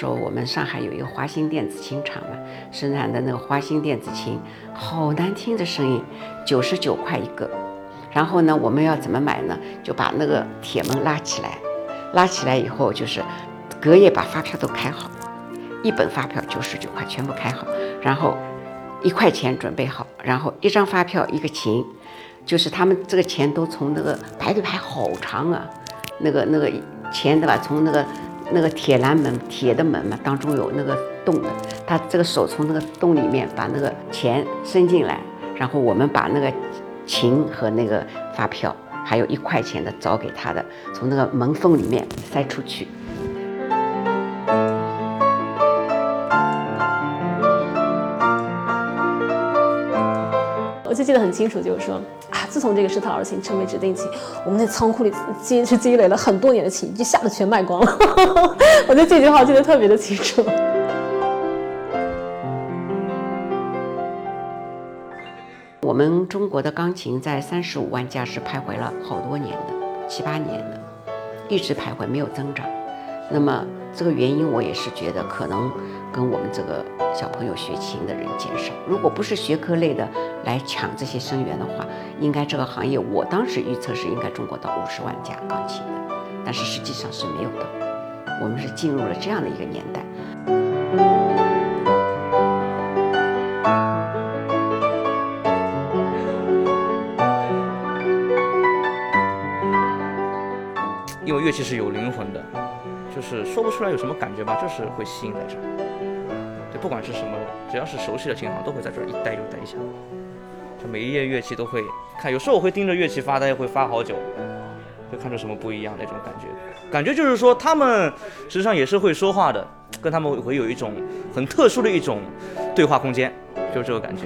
时候，我们上海有一个华星电子琴厂嘛，生产的那个华星电子琴，好难听的声音，九十九块一个。然后呢，我们要怎么买呢？就把那个铁门拉起来，拉起来以后就是隔夜把发票都开好，一本发票九十九块全部开好，然后一块钱准备好，然后一张发票一个琴，就是他们这个钱都从那个排队排好长啊，那个那个钱对吧？从那个。那个铁栏门，铁的门嘛，当中有那个洞的，他这个手从那个洞里面把那个钱伸进来，然后我们把那个琴和那个发票，还有一块钱的找给他的，从那个门缝里面塞出去。我就记得很清楚，就是说。自从这个施特劳琴成为指定琴，我们在仓库里积是积累了很多年的琴，一下子全卖光了。我对这句话记得特别的清楚。我们中国的钢琴在三十五万架是徘徊了好多年的，七八年的，一直徘徊没有增长。那么这个原因，我也是觉得可能跟我们这个小朋友学琴的人减少。如果不是学科类的来抢这些生源的话，应该这个行业，我当时预测是应该中国到五十万架钢琴的，但是实际上是没有的。我们是进入了这样的一个年代。因为乐器是有灵魂的。就是说不出来有什么感觉吧，就是会吸引在这儿。不管是什么，只要是熟悉的琴行，都会在这儿一待就待一下。就每一页乐器都会看，有时候我会盯着乐器发呆，会发好久，会看出什么不一样那种感觉。感觉就是说，他们实际上也是会说话的，跟他们会有一种很特殊的一种对话空间，就是这个感觉。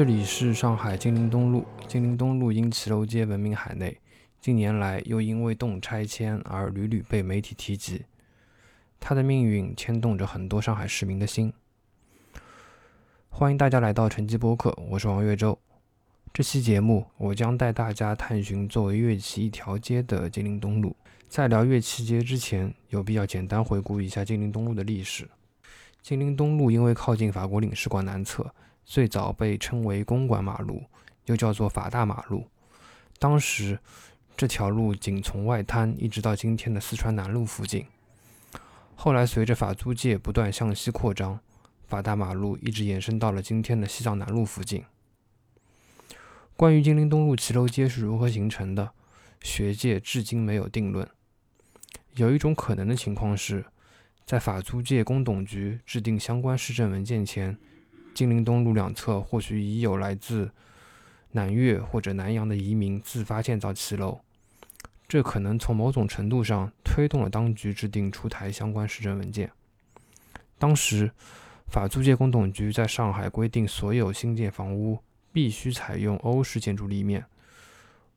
这里是上海金陵东路。金陵东路因骑楼街闻名海内，近年来又因为动拆迁而屡屡被媒体提及。它的命运牵动着很多上海市民的心。欢迎大家来到晨记播客，我是王岳洲。这期节目，我将带大家探寻作为乐器一条街的金陵东路。在聊乐器街之前，有必要简单回顾一下金陵东路的历史。金陵东路因为靠近法国领事馆南侧。最早被称为公馆马路，又叫做法大马路。当时这条路仅从外滩一直到今天的四川南路附近。后来随着法租界不断向西扩张，法大马路一直延伸到了今天的西藏南路附近。关于金陵东路骑楼街是如何形成的，学界至今没有定论。有一种可能的情况是，在法租界公董局制定相关市政文件前。金陵东路两侧或许已有来自南越或者南洋的移民自发建造骑楼，这可能从某种程度上推动了当局制定出台相关市政文件。当时，法租界公董局在上海规定，所有新建房屋必须采用欧式建筑立面。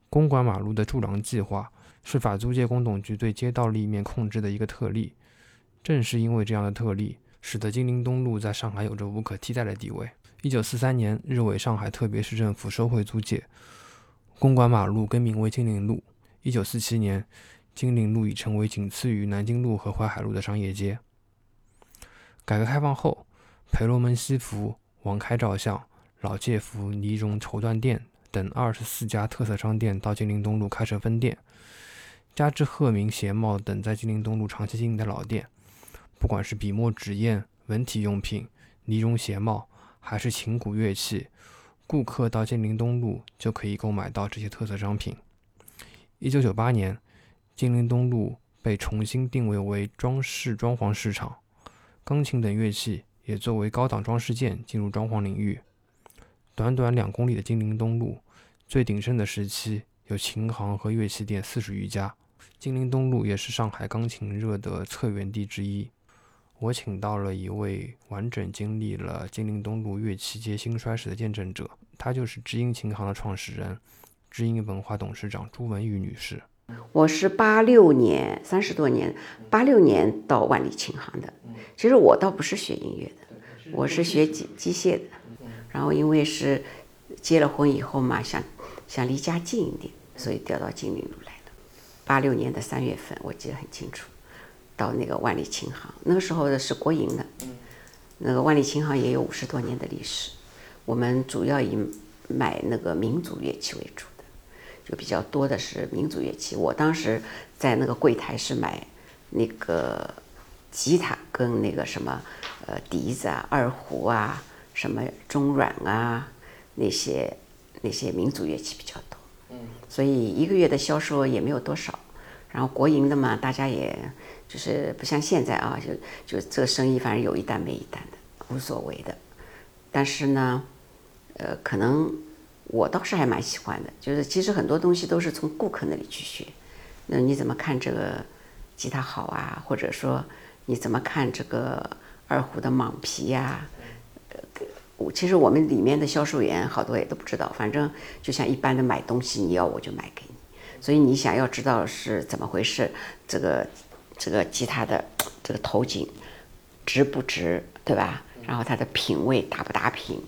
公馆马路的筑廊计划是法租界公董局对街道立面控制的一个特例。正是因为这样的特例。使得金陵东路在上海有着无可替代的地位。一九四三年，日伪上海特别市政府收回租界，公馆马路更名为金陵路。一九四七年，金陵路已成为仅次于南京路和淮海路的商业街。改革开放后，培罗门西服、王开照相、老介服、尼绒绸缎店等二十四家特色商店到金陵东路开设分店，加之鹤鸣鞋帽等在金陵东路长期经营的老店。不管是笔墨纸砚、文体用品、呢绒鞋帽，还是琴鼓乐器，顾客到金陵东路就可以购买到这些特色商品。一九九八年，金陵东路被重新定位为装饰装潢市场，钢琴等乐器也作为高档装饰件进入装潢领域。短短两公里的金陵东路，最鼎盛的时期有琴行和乐器店四十余家。金陵东路也是上海钢琴热的策源地之一。我请到了一位完整经历了金陵东路乐器界兴衰史的见证者，她就是知音琴行的创始人、知音文化董事长朱文玉女士。我是八六年，三十多年，八六年到万里琴行的。其实我倒不是学音乐的，我是学机机械的。然后因为是结了婚以后嘛，想想离家近一点，所以调到金陵路来了。八六年的三月份，我记得很清楚。到那个万里琴行，那个时候的是国营的，那个万里琴行也有五十多年的历史。我们主要以买那个民族乐器为主的，就比较多的是民族乐器。我当时在那个柜台是买那个吉他跟那个什么呃笛子啊、二胡啊、什么中阮啊那些那些民族乐器比较多。所以一个月的销售也没有多少。然后国营的嘛，大家也。就是不像现在啊，就就这个生意，反正有一单没一单的，无所谓的。但是呢，呃，可能我倒是还蛮喜欢的。就是其实很多东西都是从顾客那里去学。那你怎么看这个吉他好啊？或者说你怎么看这个二胡的蟒皮呀？呃，其实我们里面的销售员好多也都不知道。反正就像一般的买东西，你要我就买给你。所以你想要知道是怎么回事，这个。这个吉他的这个头颈直不直，对吧？然后它的品位打不打平，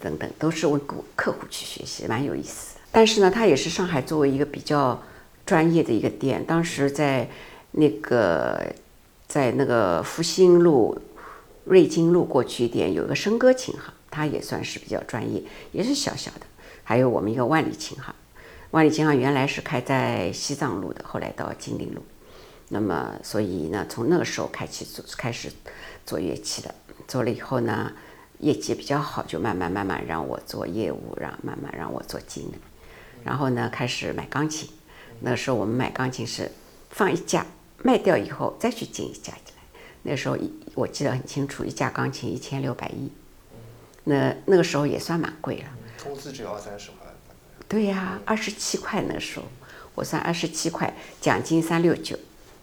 等等，都是问顾客户去学习，蛮有意思的。但是呢，它也是上海作为一个比较专业的一个店。当时在那个在那个复兴路、瑞金路过去一点，有个笙歌琴行，它也算是比较专业，也是小小的。还有我们一个万里琴行，万里琴行原来是开在西藏路的，后来到金陵路。那么，所以呢，从那个时候开始做，开始做乐器的，做了以后呢，业绩比较好，就慢慢慢慢让我做业务，让慢慢让我做经理。然后呢，开始买钢琴。那时候我们买钢琴是放一架，卖掉以后再去进一架进来。那时候一我记得很清楚，一架钢琴一千六百一，那那个时候也算蛮贵了。工资只要二三十块。对呀，二十七块那时候，我算二十七块，奖金三六九。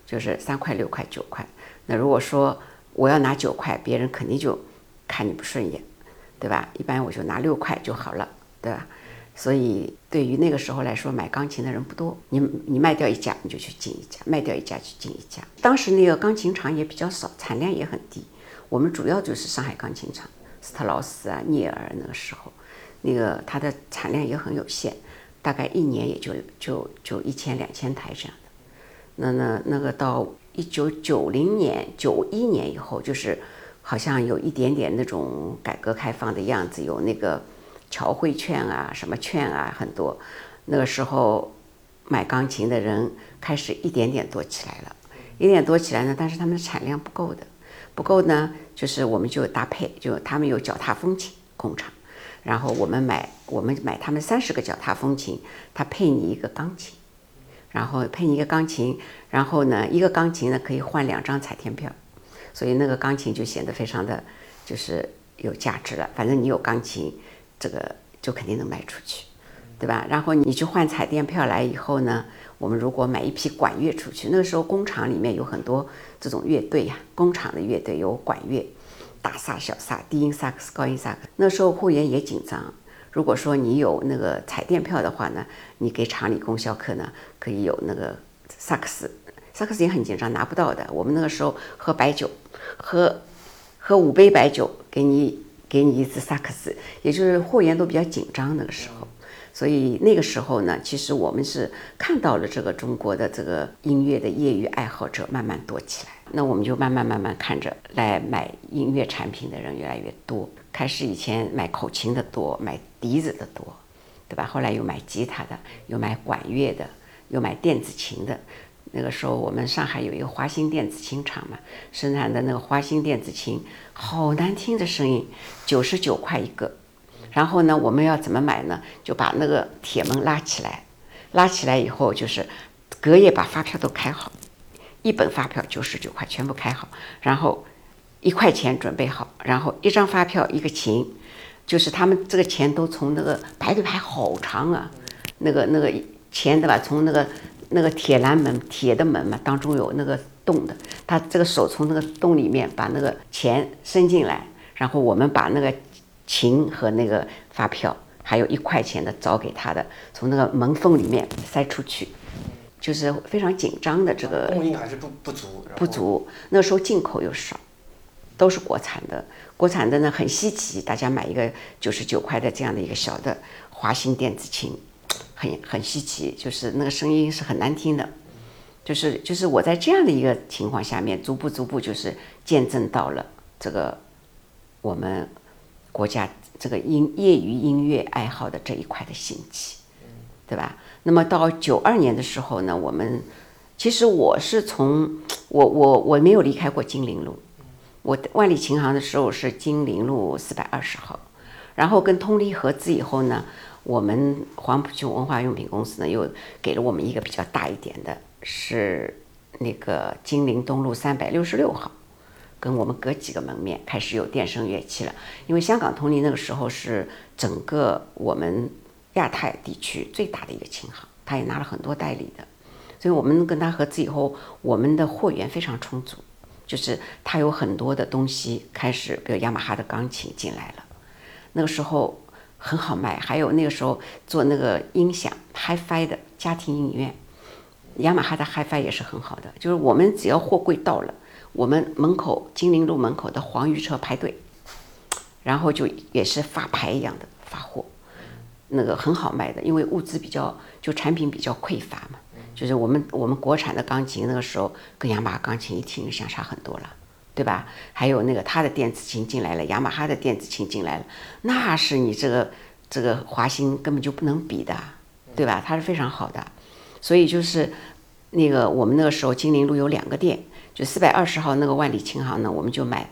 就是三块六块九块，那如果说我要拿九块，别人肯定就看你不顺眼，对吧？一般我就拿六块就好了，对吧？所以对于那个时候来说，买钢琴的人不多。你你卖掉一家，你就去进一家；卖掉一家去进一家。当时那个钢琴厂也比较少，产量也很低。我们主要就是上海钢琴厂，斯特劳斯啊、聂耳那个时候，那个它的产量也很有限，大概一年也就就就一千两千台这样的。那那那个到一九九零年、九一年以后，就是好像有一点点那种改革开放的样子，有那个侨汇券啊、什么券啊，很多。那个时候买钢琴的人开始一点点多起来了，一点多起来呢，但是他们的产量不够的，不够呢，就是我们就搭配，就他们有脚踏风琴工厂，然后我们买我们买他们三十个脚踏风琴，他配你一个钢琴。然后配你一个钢琴，然后呢，一个钢琴呢可以换两张彩天票，所以那个钢琴就显得非常的，就是有价值了。反正你有钢琴，这个就肯定能卖出去，对吧？然后你去换彩电票来以后呢，我们如果买一批管乐出去，那个时候工厂里面有很多这种乐队呀，工厂的乐队有管乐，大萨、小萨、低音萨克斯、高音萨克斯。那时候货源也紧张。如果说你有那个彩电票的话呢，你给厂里供销科呢，可以有那个萨克斯，萨克斯也很紧张，拿不到的。我们那个时候喝白酒，喝喝五杯白酒，给你给你一支萨克斯，也就是货源都比较紧张那个时候。所以那个时候呢，其实我们是看到了这个中国的这个音乐的业余爱好者慢慢多起来，那我们就慢慢慢慢看着来买音乐产品的人越来越多。开始以前买口琴的多，买笛子的多，对吧？后来又买吉他的，又买管乐的，又买电子琴的。那个时候我们上海有一个华星电子琴厂嘛，生产的那个华星电子琴，好难听的声音，九十九块一个。然后呢，我们要怎么买呢？就把那个铁门拉起来，拉起来以后就是隔夜把发票都开好，一本发票九十九块全部开好，然后一块钱准备好，然后一张发票一个琴，就是他们这个钱都从那个排队排好长啊，那个那个钱对吧？从那个那个铁栏门铁的门嘛，当中有那个洞的，他这个手从那个洞里面把那个钱伸进来，然后我们把那个琴和那个发票，还有一块钱的找给他的，从那个门缝里面塞出去，就是非常紧张的这个供应还是不不足，不足，那时候进口又少，都是国产的。国产的呢很稀奇，大家买一个九十九块的这样的一个小的华星电子琴，很很稀奇，就是那个声音是很难听的。就是就是我在这样的一个情况下面，逐步逐步就是见证到了这个我们国家这个音业余音乐爱好的这一块的兴起，对吧？那么到九二年的时候呢，我们其实我是从我我我没有离开过金陵路，我万里琴行的时候是金陵路四百二十号，然后跟通力合资以后呢，我们黄浦区文化用品公司呢又给了我们一个比较大一点的，是那个金陵东路三百六十六号。跟我们隔几个门面开始有电声乐器了，因为香港通力那个时候是整个我们亚太地区最大的一个琴行，他也拿了很多代理的，所以我们跟他合资以后，我们的货源非常充足，就是他有很多的东西开始，比如雅马哈的钢琴进来了，那个时候很好卖，还有那个时候做那个音响 HiFi 的家庭影院，雅马哈的 HiFi 也是很好的，就是我们只要货柜到了。我们门口金陵路门口的黄鱼车排队，然后就也是发牌一样的发货，那个很好卖的，因为物资比较就产品比较匮乏嘛。就是我们我们国产的钢琴那个时候跟雅马哈钢琴一听相差很多了，对吧？还有那个他的电子琴进来了，雅马哈的电子琴进来了，那是你这个这个华星根本就不能比的，对吧？它是非常好的，所以就是那个我们那个时候金陵路有两个店。就四百二十号那个万里琴行呢，我们就买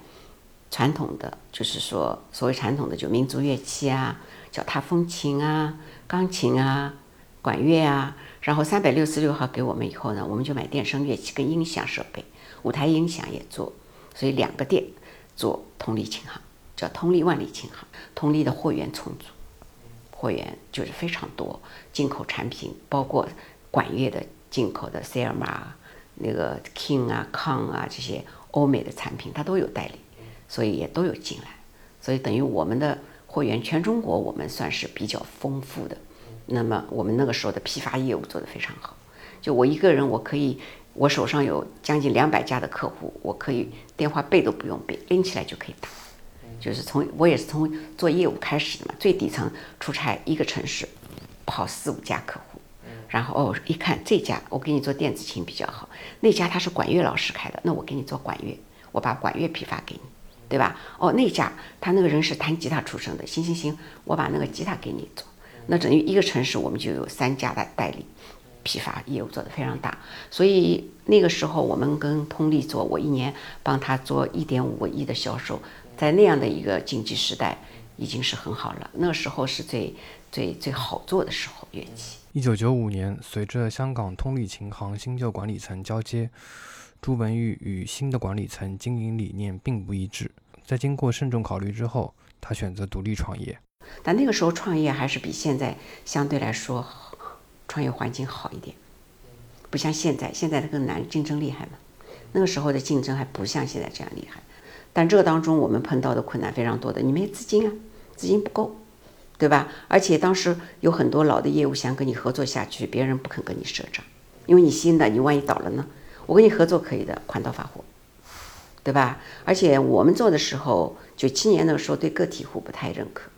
传统的，就是说所谓传统的就民族乐器啊，脚踏风琴啊、钢琴啊、管乐啊。然后三百六十六号给我们以后呢，我们就买电声乐器跟音响设备，舞台音响也做。所以两个店做通力琴行，叫通力万里琴行。通力的货源充足，货源就是非常多，进口产品包括管乐的进口的塞尔玛。那个 King 啊、康啊这些欧美的产品，它都有代理，所以也都有进来，所以等于我们的货源全中国我们算是比较丰富的。那么我们那个时候的批发业务做得非常好，就我一个人我可以，我手上有将近两百家的客户，我可以电话背都不用背，拎起来就可以打。就是从我也是从做业务开始的嘛，最底层出差一个城市跑四五家客户。然后哦，一看这家我给你做电子琴比较好，那家他是管乐老师开的，那我给你做管乐，我把管乐批发给你，对吧？哦，那家他那个人是弹吉他出身的，行行行，我把那个吉他给你做，那等于一个城市我们就有三家的代理，批发业务做得非常大。所以那个时候我们跟通力做，我一年帮他做一点五个亿的销售，在那样的一个经济时代已经是很好了。那时候是最最最好做的时候，乐器。一九九五年，随着香港通力琴行新旧管理层交接，朱文玉与新的管理层经营理念并不一致。在经过慎重考虑之后，他选择独立创业。但那个时候创业还是比现在相对来说创业环境好一点，不像现在，现在的更难，竞争厉害嘛。那个时候的竞争还不像现在这样厉害。但这个当中我们碰到的困难非常多的，你没资金啊，资金不够。对吧？而且当时有很多老的业务想跟你合作下去，别人不肯跟你赊账，因为你新的，你万一倒了呢？我跟你合作可以的，款到发货，对吧？而且我们做的时候，九七年那个时候对个体户不太认可，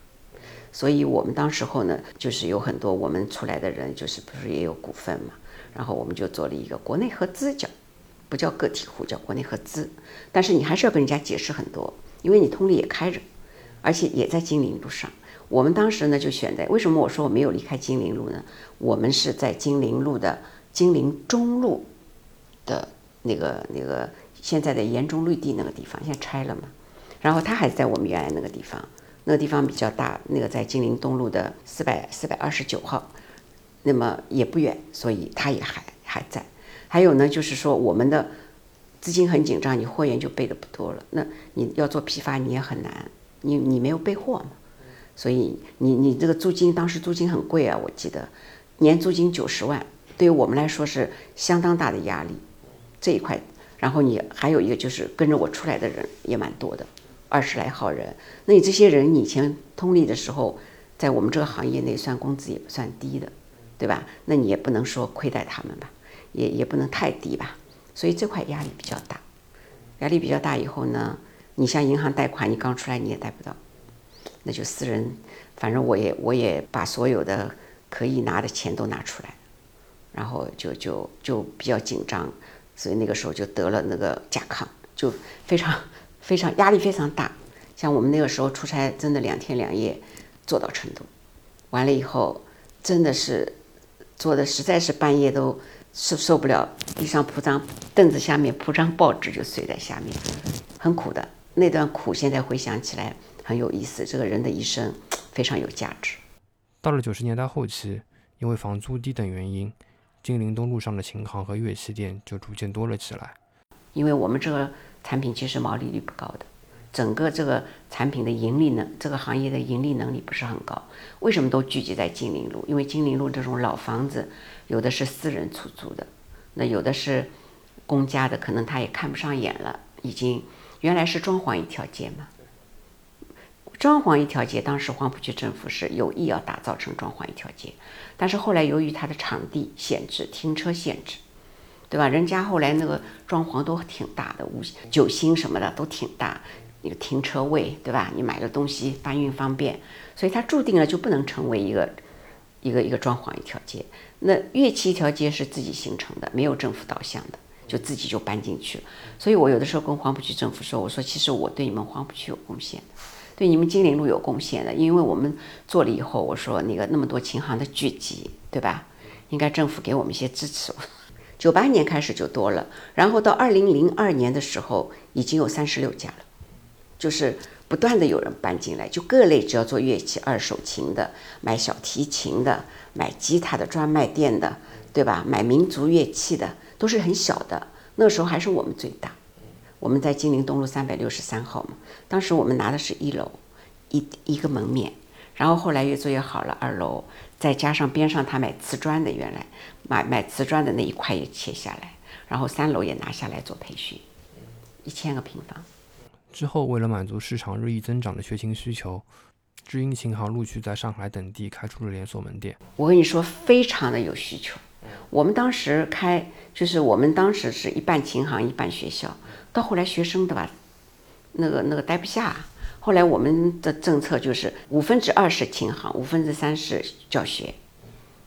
所以我们当时候呢，就是有很多我们出来的人，就是不是也有股份嘛？然后我们就做了一个国内合资，叫不叫个体户，叫国内合资。但是你还是要跟人家解释很多，因为你通力也开着，而且也在金陵路上。我们当时呢就选在为什么我说我没有离开金陵路呢？我们是在金陵路的金陵中路的那个那个现在的盐中绿地那个地方，现在拆了嘛。然后他还在我们原来那个地方，那个地方比较大，那个在金陵东路的四百四百二十九号，那么也不远，所以他也还还在。还有呢，就是说我们的资金很紧张，你货源就备的不多了，那你要做批发你也很难，你你没有备货嘛。所以你你这个租金当时租金很贵啊，我记得年租金九十万，对于我们来说是相当大的压力。这一块，然后你还有一个就是跟着我出来的人也蛮多的，二十来号人。那你这些人，你以前通力的时候，在我们这个行业内算工资也不算低的，对吧？那你也不能说亏待他们吧，也也不能太低吧。所以这块压力比较大，压力比较大以后呢，你像银行贷款，你刚出来你也贷不到，那就私人，反正我也我也把所有的可以拿的钱都拿出来，然后就就就比较紧张，所以那个时候就得了那个甲亢，就非常非常压力非常大。像我们那个时候出差，真的两天两夜坐到成都，完了以后真的是坐的实在是半夜都。受受不了，地上铺张凳子，下面铺张报纸就睡在下面，很苦的那段苦，现在回想起来很有意思。这个人的一生非常有价值。到了九十年代后期，因为房租低等原因，金陵东路上的琴行和乐器店就逐渐多了起来。因为我们这个产品其实毛利率不高的，整个这个产品的盈利能，这个行业的盈利能力不是很高。为什么都聚集在金陵路？因为金陵路这种老房子。有的是私人出租的，那有的是公家的，可能他也看不上眼了。已经原来是装潢一条街嘛，装潢一条街，当时黄浦区政府是有意要打造成装潢一条街，但是后来由于它的场地限制、停车限制，对吧？人家后来那个装潢都挺大的，五星九星什么的都挺大，那个停车位，对吧？你买个东西搬运方便，所以它注定了就不能成为一个一个一个装潢一条街。那乐器一条街是自己形成的，没有政府导向的，就自己就搬进去了。所以我有的时候跟黄浦区政府说：“我说其实我对你们黄浦区有贡献，对你们金陵路有贡献的，因为我们做了以后，我说那个那么多琴行的聚集，对吧？应该政府给我们一些支持。九八年开始就多了，然后到二零零二年的时候已经有三十六家了，就是不断的有人搬进来，就各类只要做乐器、二手琴的、买小提琴的。买吉他的专卖店的，对吧？买民族乐器的都是很小的。那时候还是我们最大，我们在金陵东路三百六十三号嘛。当时我们拿的是一楼，一一个门面。然后后来越做越好了，二楼再加上边上他买瓷砖的，原来买买瓷砖的那一块也切下来，然后三楼也拿下来做培训，一千个平方。之后为了满足市场日益增长的学琴需求。知音琴行陆续在上海等地开出了连锁门店。我跟你说，非常的有需求。我们当时开，就是我们当时是一半琴行一半学校。到后来学生对吧，那个那个待不下。后来我们的政策就是五分之二是琴行，五分之三是教学。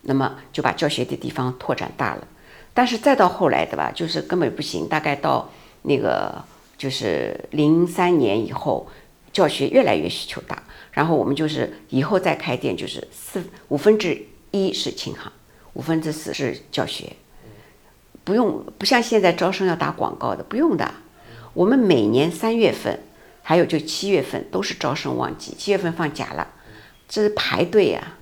那么就把教学的地方拓展大了。但是再到后来对吧，就是根本不行。大概到那个就是零三年以后，教学越来越需求大。然后我们就是以后再开店，就是四五分之一是琴行，五分之四是教学，不用不像现在招生要打广告的，不用的。我们每年三月份，还有就七月份都是招生旺季，七月份放假了，这是排队啊，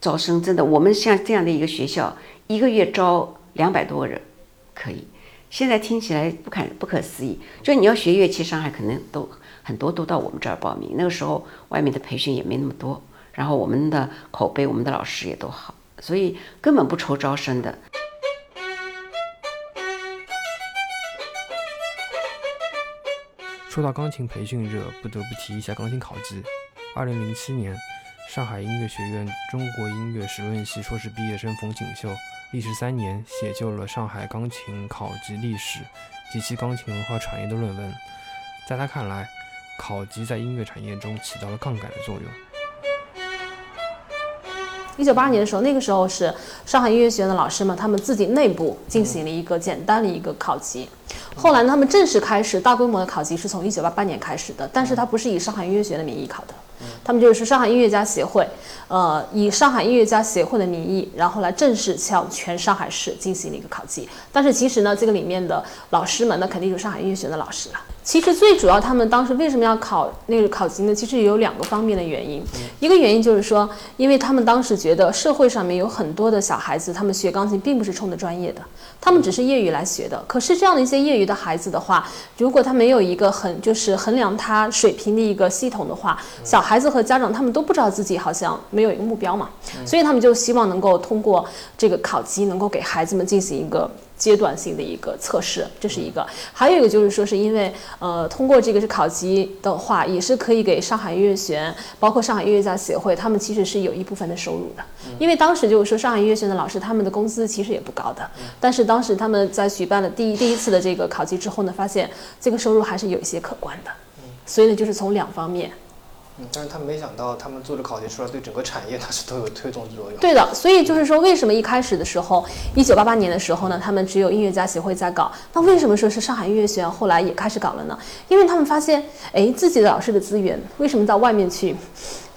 招生真的。我们像这样的一个学校，一个月招两百多个人，可以。现在听起来不可不可思议，就你要学乐器，上海可能都。很多都到我们这儿报名，那个时候外面的培训也没那么多，然后我们的口碑，我们的老师也都好，所以根本不愁招生的。说到钢琴培训热，不得不提一下钢琴考级。二零零七年，上海音乐学院中国音乐史论系硕士毕业生冯锦绣，历时三年写就了上海钢琴考级历史及其钢琴文化产业的论文。在他看来，考级在音乐产业中起到了杠杆的作用。一九八二年的时候，那个时候是上海音乐学院的老师们，他们自己内部进行了一个简单的一个考级。后来他们正式开始大规模的考级是从一九八八年开始的，但是它不是以上海音乐学院的名义考的，他们就是上海音乐家协会，呃，以上海音乐家协会的名义，然后来正式向全上海市进行了一个考级。但是其实呢，这个里面的老师们，呢肯定是上海音乐学院的老师了。其实最主要，他们当时为什么要考那个考级呢？其实有两个方面的原因。一个原因就是说，因为他们当时觉得社会上面有很多的小孩子，他们学钢琴并不是冲着专业的，他们只是业余来学的。可是这样的一些业余的孩子的话，如果他没有一个很就是衡量他水平的一个系统的话，小孩子和和家长他们都不知道自己好像没有一个目标嘛，所以他们就希望能够通过这个考级，能够给孩子们进行一个阶段性的一个测试，这是一个。还有一个就是说，是因为呃，通过这个是考级的话，也是可以给上海音乐学院，包括上海音乐家协会，他们其实是有一部分的收入的。因为当时就是说，上海音乐学院的老师他们的工资其实也不高的，但是当时他们在举办了第一第一次的这个考级之后呢，发现这个收入还是有一些可观的。所以呢，就是从两方面。嗯，但是他没想到，他们做的考题出来，对整个产业 它是都有推动作用。对的，所以就是说，为什么一开始的时候，一九八八年的时候呢，他们只有音乐家协会在搞？那为什么说是上海音乐学院后来也开始搞了呢？因为他们发现，哎，自己的老师的资源为什么到外面去，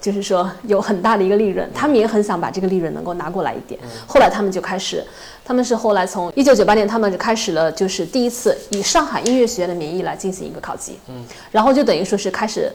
就是说有很大的一个利润，他们也很想把这个利润能够拿过来一点。后来他们就开始，他们是后来从一九九八年，他们就开始了，就是第一次以上海音乐学院的名义来进行一个考级。嗯，然后就等于说是开始。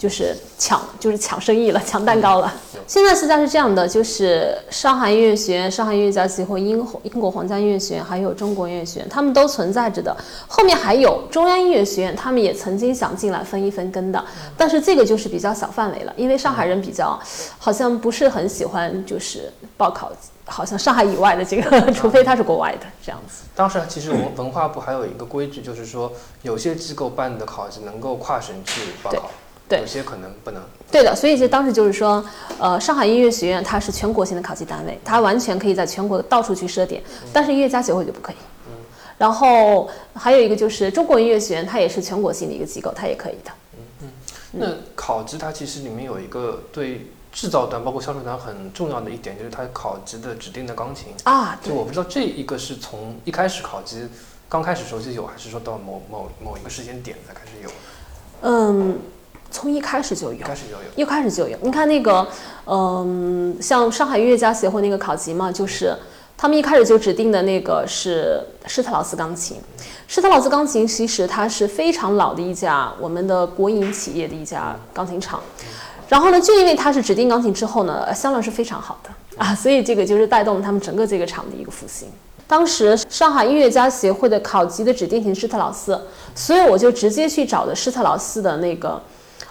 就是抢，就是抢生意了，抢蛋糕了。现在实际上是这样的，就是上海音乐学院、上海音乐家协会、英英国皇家音乐学院，还有中国音乐学院，他们都存在着的。后面还有中央音乐学院，他们也曾经想进来分一分羹的，但是这个就是比较小范围了，因为上海人比较好像不是很喜欢，就是报考，好像上海以外的这个，除非他是国外的这样子。当时其实我们文化部还有一个规矩，就是说有些机构办的考试能够跨省去报考。对，有些可能不能。对的，所以就当时就是说，呃，上海音乐学院它是全国性的考级单位，它完全可以在全国到处去设点，但是音乐家协会就不可以。嗯。然后还有一个就是中国音乐学院，它也是全国性的一个机构，它也可以的。嗯嗯。那考级它其实里面有一个对制造端包括销售端很重要的一点，就是它考级的指定的钢琴啊。就我不知道这一个是从一开始考级刚开始时候就有，还是说到某某某一个时间点才开始有？嗯。从一开始就有，一开始就有，一开始就有。你看那个，嗯，像上海音乐家协会那个考级嘛，就是他们一开始就指定的那个是施特劳斯钢琴。施特劳斯钢琴其实它是非常老的一家我们的国营企业的一家钢琴厂。然后呢，就因为它是指定钢琴之后呢，销量是非常好的啊，所以这个就是带动了他们整个这个厂的一个复兴。当时上海音乐家协会的考级的指定型施特劳斯，所以我就直接去找的施特劳斯的那个。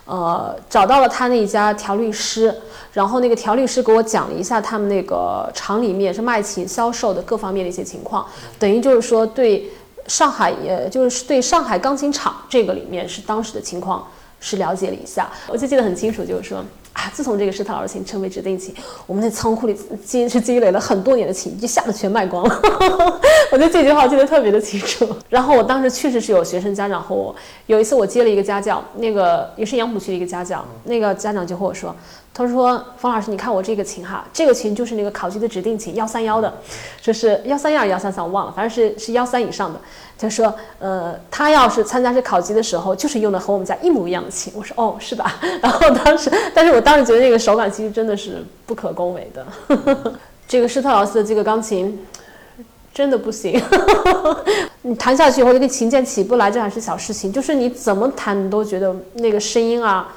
呃，找到了他那一家调律师，然后那个调律师给我讲了一下他们那个厂里面是卖琴销售的各方面的一些情况，等于就是说对上海，也就是对上海钢琴厂这个里面是当时的情况是了解了一下，我就记得很清楚，就是说。啊！自从这个施特劳斯琴成为指定琴，我们在仓库里积是积累了很多年的琴，一下子全卖光了。我觉得这句话记得特别的清楚。然后我当时确实是有学生家长和我，有一次我接了一个家教，那个也是杨浦区的一个家教，那个家长就和我说。他说：“方老师，你看我这个琴哈，这个琴就是那个考级的指定琴，幺三幺的，就是幺三幺幺三三，我忘了，反正是是幺三以上的。他说，呃，他要是参加这考级的时候，就是用的和我们家一模一样的琴。我说，哦，是吧？然后当时，但是我当时觉得那个手感其实真的是不可恭维的。这个施特劳斯的这个钢琴。”真的不行，你弹下去以后，那个琴键起不来，这还是小事情。就是你怎么弹，你都觉得那个声音啊，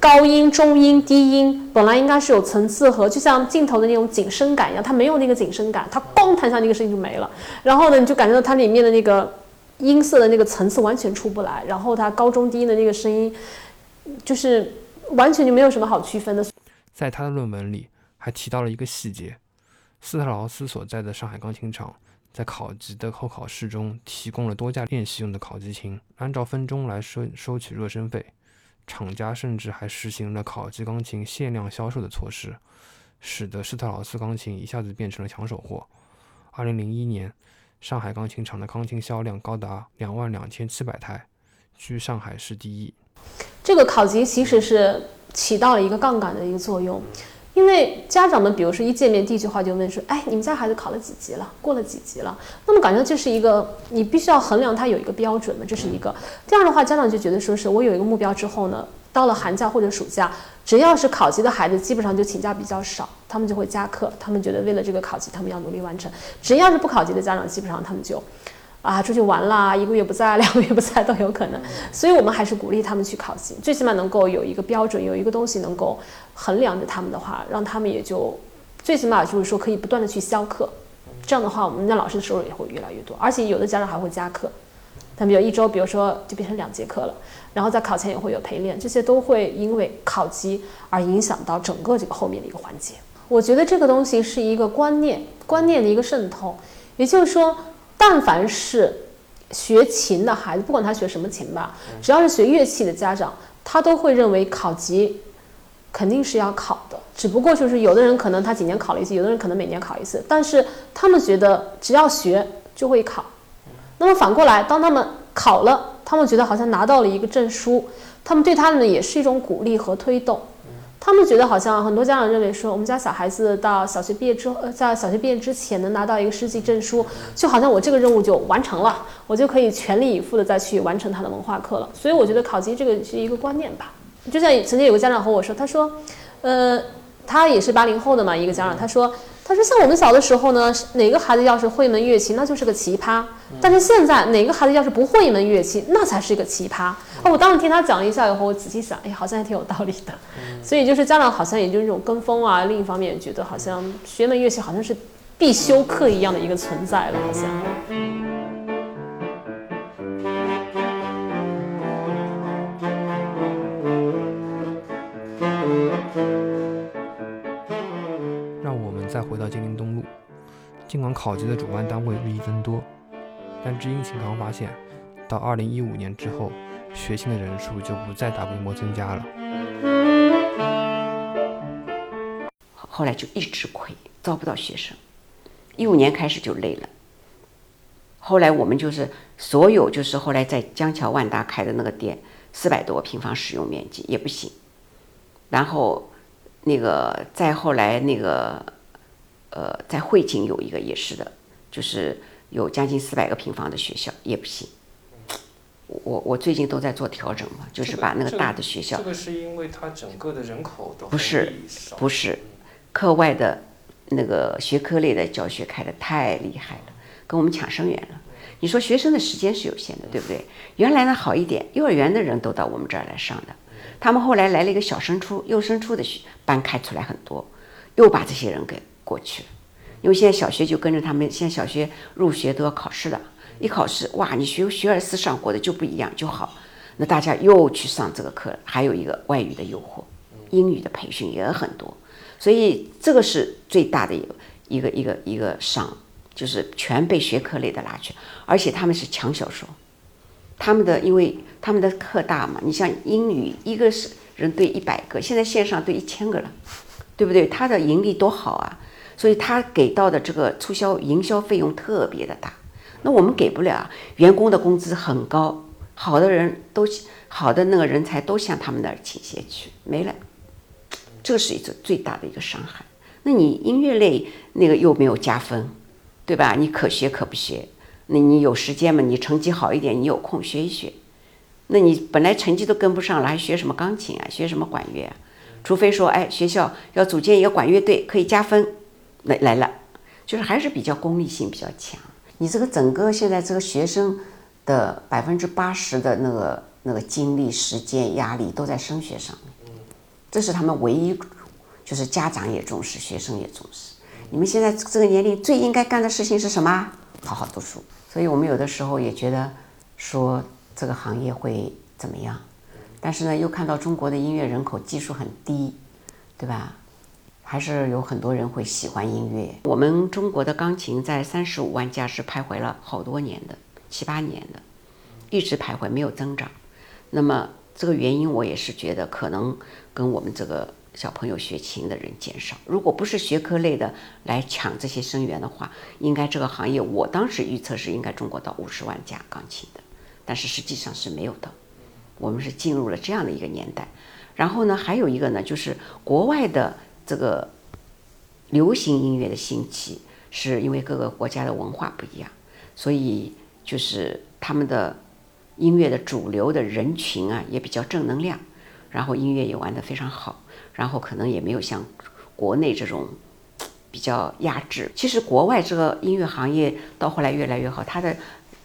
高音、中音、低音，本来应该是有层次和，就像镜头的那种景深感一样，它没有那个景深感，它咣弹下那个声音就没了。然后呢，你就感觉到它里面的那个音色的那个层次完全出不来，然后它高中低音的那个声音，就是完全就没有什么好区分的。在他的论文里还提到了一个细节，斯特劳斯所在的上海钢琴厂。在考级的候考室中提供了多架练习用的考级琴，按照分钟来收收取热身费。厂家甚至还实行了考级钢琴限量销售的措施，使得施特劳斯钢琴一下子变成了抢手货。二零零一年，上海钢琴厂的钢琴销量高达两万两千七百台，居上海市第一。这个考级其实是起到了一个杠杆的一个作用。因为家长们，比如说一见面第一句话就问说：“哎，你们家孩子考了几级了？过了几级了？”那么感觉这是一个你必须要衡量他有一个标准的，这是一个。第二的话，家长就觉得说是我有一个目标之后呢，到了寒假或者暑假，只要是考级的孩子，基本上就请假比较少，他们就会加课。他们觉得为了这个考级，他们要努力完成。只要是不考级的家长，基本上他们就。啊，出去玩啦，一个月不在，两个月不在都有可能，所以我们还是鼓励他们去考级，最起码能够有一个标准，有一个东西能够衡量着他们的话，让他们也就最起码就是说可以不断的去消课，这样的话，我们的老师的收入也会越来越多，而且有的家长还会加课。他比如一周，比如说就变成两节课了，然后在考前也会有陪练，这些都会因为考级而影响到整个这个后面的一个环节。我觉得这个东西是一个观念，观念的一个渗透，也就是说，但凡是学琴的孩子，不管他学什么琴吧，只要是学乐器的家长，他都会认为考级肯定是要考的，只不过就是有的人可能他几年考了一次，有的人可能每年考一次，但是他们觉得只要学就会考。那么反过来，当他们考了，他们觉得好像拿到了一个证书，他们对他们呢也是一种鼓励和推动。他们觉得好像很多家长认为说，我们家小孩子到小学毕业之后，在小学毕业之前能拿到一个师级证书，就好像我这个任务就完成了，我就可以全力以赴的再去完成他的文化课了。所以我觉得考级这个是一个观念吧。就像曾经有个家长和我说，他说，呃，他也是八零后的嘛，一个家长，他说。他说：“像我们小的时候呢，哪个孩子要是会一门乐器，那就是个奇葩。但是现在，哪个孩子要是不会一门乐器，那才是一个奇葩。哦，我当时听他讲了一下以后，我仔细想，哎，好像还挺有道理的。所以就是家长好像也就是这种跟风啊，另一方面觉得好像学门乐器好像是必修课一样的一个存在了，好像。”尽管考级的主办单位日益增多，但知音琴行发现，到二零一五年之后，学琴的人数就不再大规模增加了。后来就一直亏，招不到学生。一五年开始就累了。后来我们就是所有就是后来在江桥万达开的那个店，四百多平方使用面积也不行。然后那个再后来那个。呃，在汇景有一个也是的，就是有将近四百个平方的学校也不行。我我最近都在做调整嘛，就是把那个大的学校。这个是因为它整个的人口都不是不是，课外的那个学科类的教学开的太厉害了，跟我们抢生源了。你说学生的时间是有限的，对不对？原来呢好一点，幼儿园的人都到我们这儿来上的，他们后来来了一个小升初、幼升初的学班开出来很多，又把这些人给。过去了，因为现在小学就跟着他们，现在小学入学都要考试了，一考试哇，你学学而思上过的就不一样就好，那大家又去上这个课，还有一个外语的诱惑，英语的培训也很多，所以这个是最大的一个一个一个一个伤，就是全被学科类的拉去，而且他们是强销售，他们的因为他们的课大嘛，你像英语一个是人对一百个，现在线上对一千个了，对不对？他的盈利多好啊！所以他给到的这个促销营销费用特别的大，那我们给不了。员工的工资很高，好的人都好的那个人才都向他们那儿倾斜去，没了，这是一次最大的一个伤害。那你音乐类那个又没有加分，对吧？你可学可不学，那你有时间嘛？你成绩好一点，你有空学一学。那你本来成绩都跟不上了，还学什么钢琴啊？学什么管乐啊？除非说，哎，学校要组建一个管乐队，可以加分。来来了，就是还是比较功利性比较强。你这个整个现在这个学生的百分之八十的那个那个精力、时间、压力都在升学上面，这是他们唯一，就是家长也重视，学生也重视。你们现在这个年龄最应该干的事情是什么？好好读书。所以我们有的时候也觉得说这个行业会怎么样，但是呢，又看到中国的音乐人口基数很低，对吧？还是有很多人会喜欢音乐。我们中国的钢琴在三十五万架是徘徊了好多年的，七八年的，一直徘徊没有增长。那么这个原因，我也是觉得可能跟我们这个小朋友学琴的人减少。如果不是学科类的来抢这些生源的话，应该这个行业我当时预测是应该中国到五十万架钢琴的，但是实际上是没有的。我们是进入了这样的一个年代。然后呢，还有一个呢，就是国外的。这个流行音乐的兴起，是因为各个国家的文化不一样，所以就是他们的音乐的主流的人群啊，也比较正能量，然后音乐也玩得非常好，然后可能也没有像国内这种比较压制。其实国外这个音乐行业到后来越来越好，它的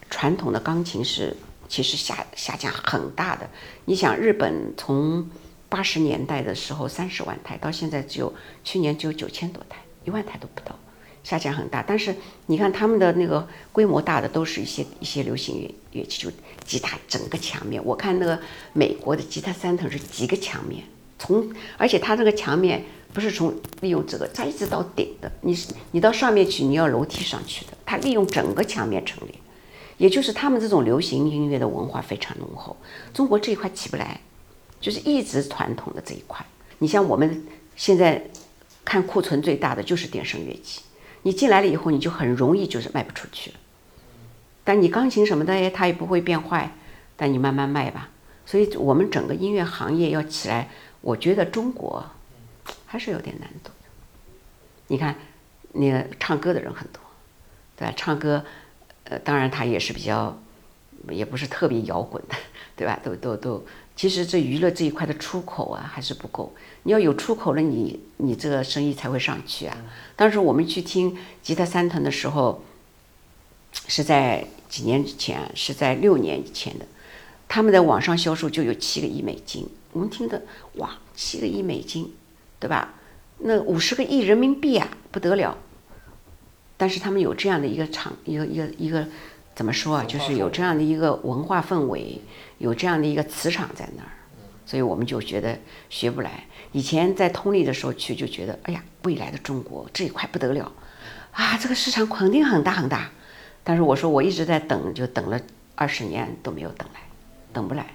传统的钢琴是其实下下降很大的。你想日本从八十年代的时候，三十万台，到现在只有去年只有九千多台，一万台都不到。下降很大。但是你看他们的那个规模大的，都是一些一些流行乐乐器，就吉他整个墙面。我看那个美国的吉他三层是几个墙面，从而且它这个墙面不是从利用这个，它一直到顶的。你是你到上面去，你要楼梯上去的。它利用整个墙面陈列，也就是他们这种流行音乐的文化非常浓厚。中国这一块起不来，就是一直传统的这一块。你像我们现在看库存最大的就是电声乐器，你进来了以后，你就很容易就是卖不出去。但你钢琴什么的，它也不会变坏，但你慢慢卖吧。所以我们整个音乐行业要起来，我觉得中国还是有点难度。你看，那个唱歌的人很多，对吧？唱歌，呃，当然他也是比较，也不是特别摇滚的，对吧？都都都。其实这娱乐这一块的出口啊还是不够，你要有出口了，你你这个生意才会上去啊。当时我们去听吉他三团的时候，是在几年前，是在六年以前的，他们在网上销售就有七个亿美金，我们听的哇，七个亿美金，对吧？那五十个亿人民币啊，不得了。但是他们有这样的一个场，一个一个一个。怎么说啊？就是有这样的一个文化氛围，有这样的一个磁场在那儿，所以我们就觉得学不来。以前在通力的时候去，就觉得哎呀，未来的中国这一块不得了啊，这个市场肯定很大很大。但是我说我一直在等，就等了二十年都没有等来，等不来。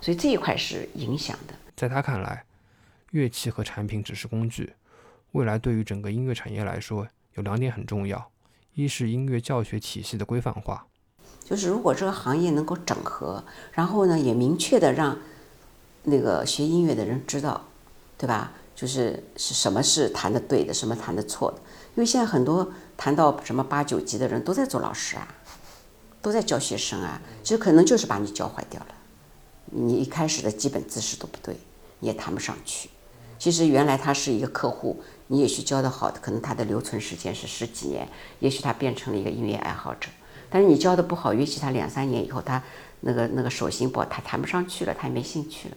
所以这一块是影响的。在他看来，乐器和产品只是工具，未来对于整个音乐产业来说，有两点很重要。一是音乐教学体系的规范化，就是如果这个行业能够整合，然后呢也明确的让那个学音乐的人知道，对吧？就是是什么是弹的对的，什么弹的错的。因为现在很多弹到什么八九级的人都在做老师啊，都在教学生啊，其实可能就是把你教坏掉了。你一开始的基本姿势都不对，你也弹不上去。其实原来他是一个客户。你也许教的好的，可能他的留存时间是十几年，也许他变成了一个音乐爱好者。但是你教的不好，也许他两三年以后，他那个那个手心不好，他弹不上去了，他也没兴趣了，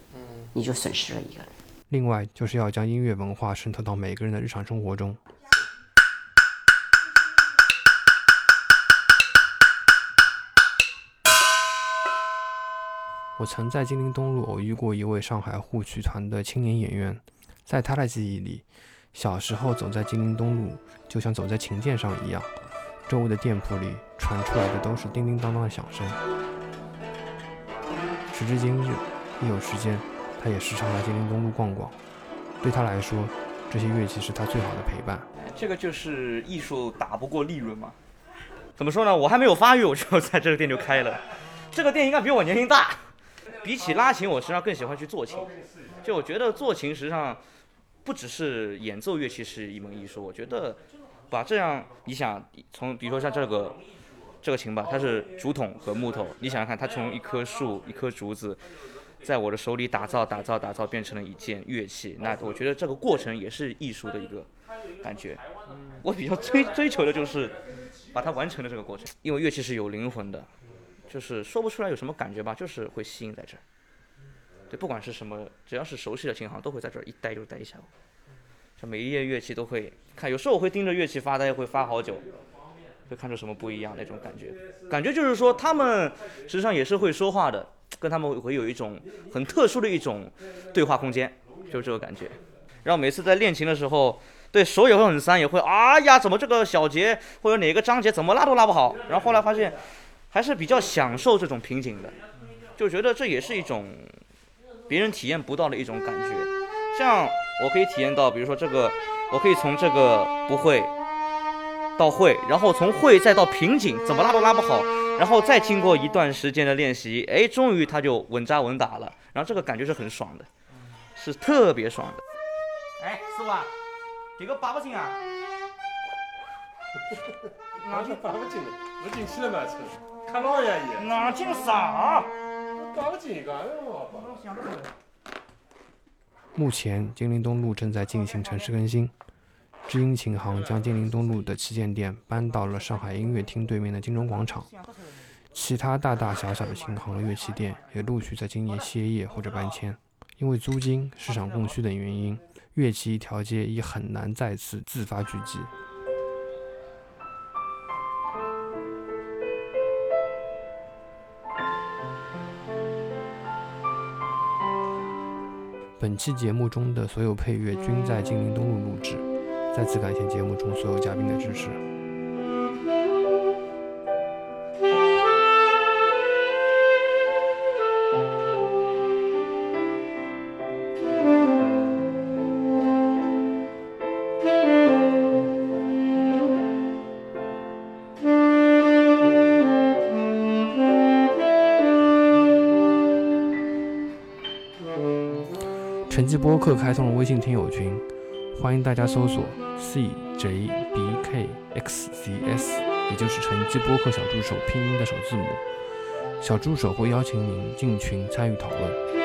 你就损失了一个人。另外，就是要将音乐文化渗透到每个人的日常生活中。我曾在金陵东路偶遇过一位上海沪剧团的青年演员，在他的记忆里。小时候走在金陵东路，就像走在琴键上一样，周围的店铺里传出来的都是叮叮当当的响声。时至今日，一有时间，他也时常来金陵东路逛逛。对他来说，这些乐器是他最好的陪伴。这个就是艺术打不过利润嘛？怎么说呢？我还没有发育，我就在这个店就开了。这个店应该比我年龄大。比起拉琴，我实际上更喜欢去做琴。就我觉得做琴实际上。不只是演奏乐器是一门艺术，我觉得把这样，你想从比如说像这个这个琴吧，它是竹筒和木头，你想想看，它从一棵树一棵竹子，在我的手里打造打造打造，变成了一件乐器，那我觉得这个过程也是艺术的一个感觉。我比较追追求的就是把它完成的这个过程，因为乐器是有灵魂的，就是说不出来有什么感觉吧，就是会吸引在这儿。对，不管是什么，只要是熟悉的琴行，都会在这儿一待就待一下午。就每一页乐器都会看，有时候我会盯着乐器发呆，会发好久，会看出什么不一样那种感觉。感觉就是说，他们实际上也是会说话的，跟他们会有一种很特殊的一种对话空间，就是这个感觉。然后每次在练琴的时候，对手也会很酸，也会哎呀，怎么这个小节或者哪个章节怎么拉都拉不好。然后后来发现，还是比较享受这种瓶颈的，就觉得这也是一种。别人体验不到的一种感觉，像我可以体验到，比如说这个，我可以从这个不会到会，然后从会再到瓶颈，怎么拉都拉不好，然后再经过一段时间的练习，哎，终于他就稳扎稳打了，然后这个感觉是很爽的，是特别爽的。哎，师傅，这个拔不进啊？哪就拔不进了？我进去了嘛？看老爷爷。哪进啥？目前，金陵东路正在进行城市更新。知音琴行将金陵东路的旗舰店搬到了上海音乐厅对面的金钟广场。其他大大小小的琴行乐器店也陆续在今年歇业或者搬迁，因为租金、市场供需等原因，乐器一条街已很难再次自发聚集。本期节目中的所有配乐均在金陵东路录制，再次感谢节目中所有嘉宾的支持。播客开通了微信听友群，欢迎大家搜索 CJBKXCS，也就是成绩播客小助手拼音的首字母。小助手会邀请您进群参与讨论。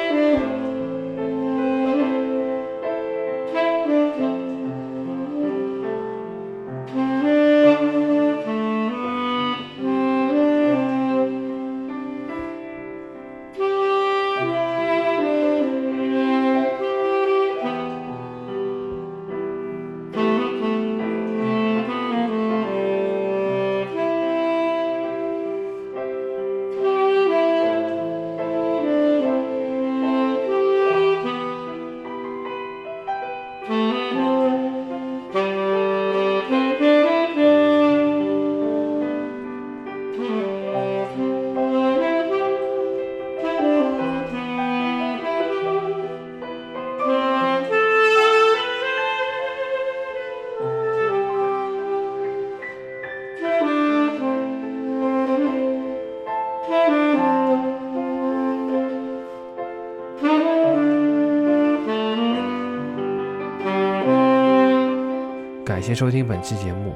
收听本期节目，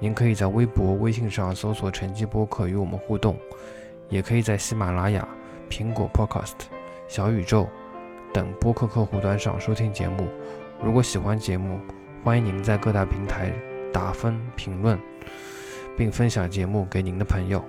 您可以在微博、微信上搜索“晨记播客”与我们互动，也可以在喜马拉雅、苹果 Podcast、小宇宙等播客客户端上收听节目。如果喜欢节目，欢迎您在各大平台打分、评论，并分享节目给您的朋友。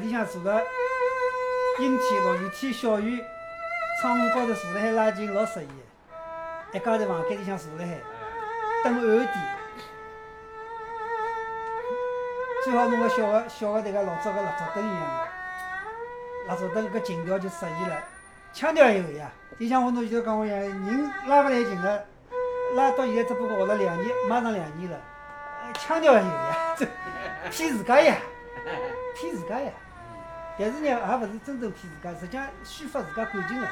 里向坐了阴天、落雨天、小雨，窗户高头坐辣海拉近，老适意的。一家头房间里向坐辣海，灯暗点，最好弄个小个小个迭个老早个蜡烛灯一样的，蜡烛灯搿情调就适意了。腔调也有呀，就像我侬前头讲我一样，人拉勿来劲了，拉到现在只不过学了两年，马上两年了，腔调也有呀，这 骗自家呀。骗自家呀。但是呢，也勿是真正骗自家，实际上抒发自家感情的。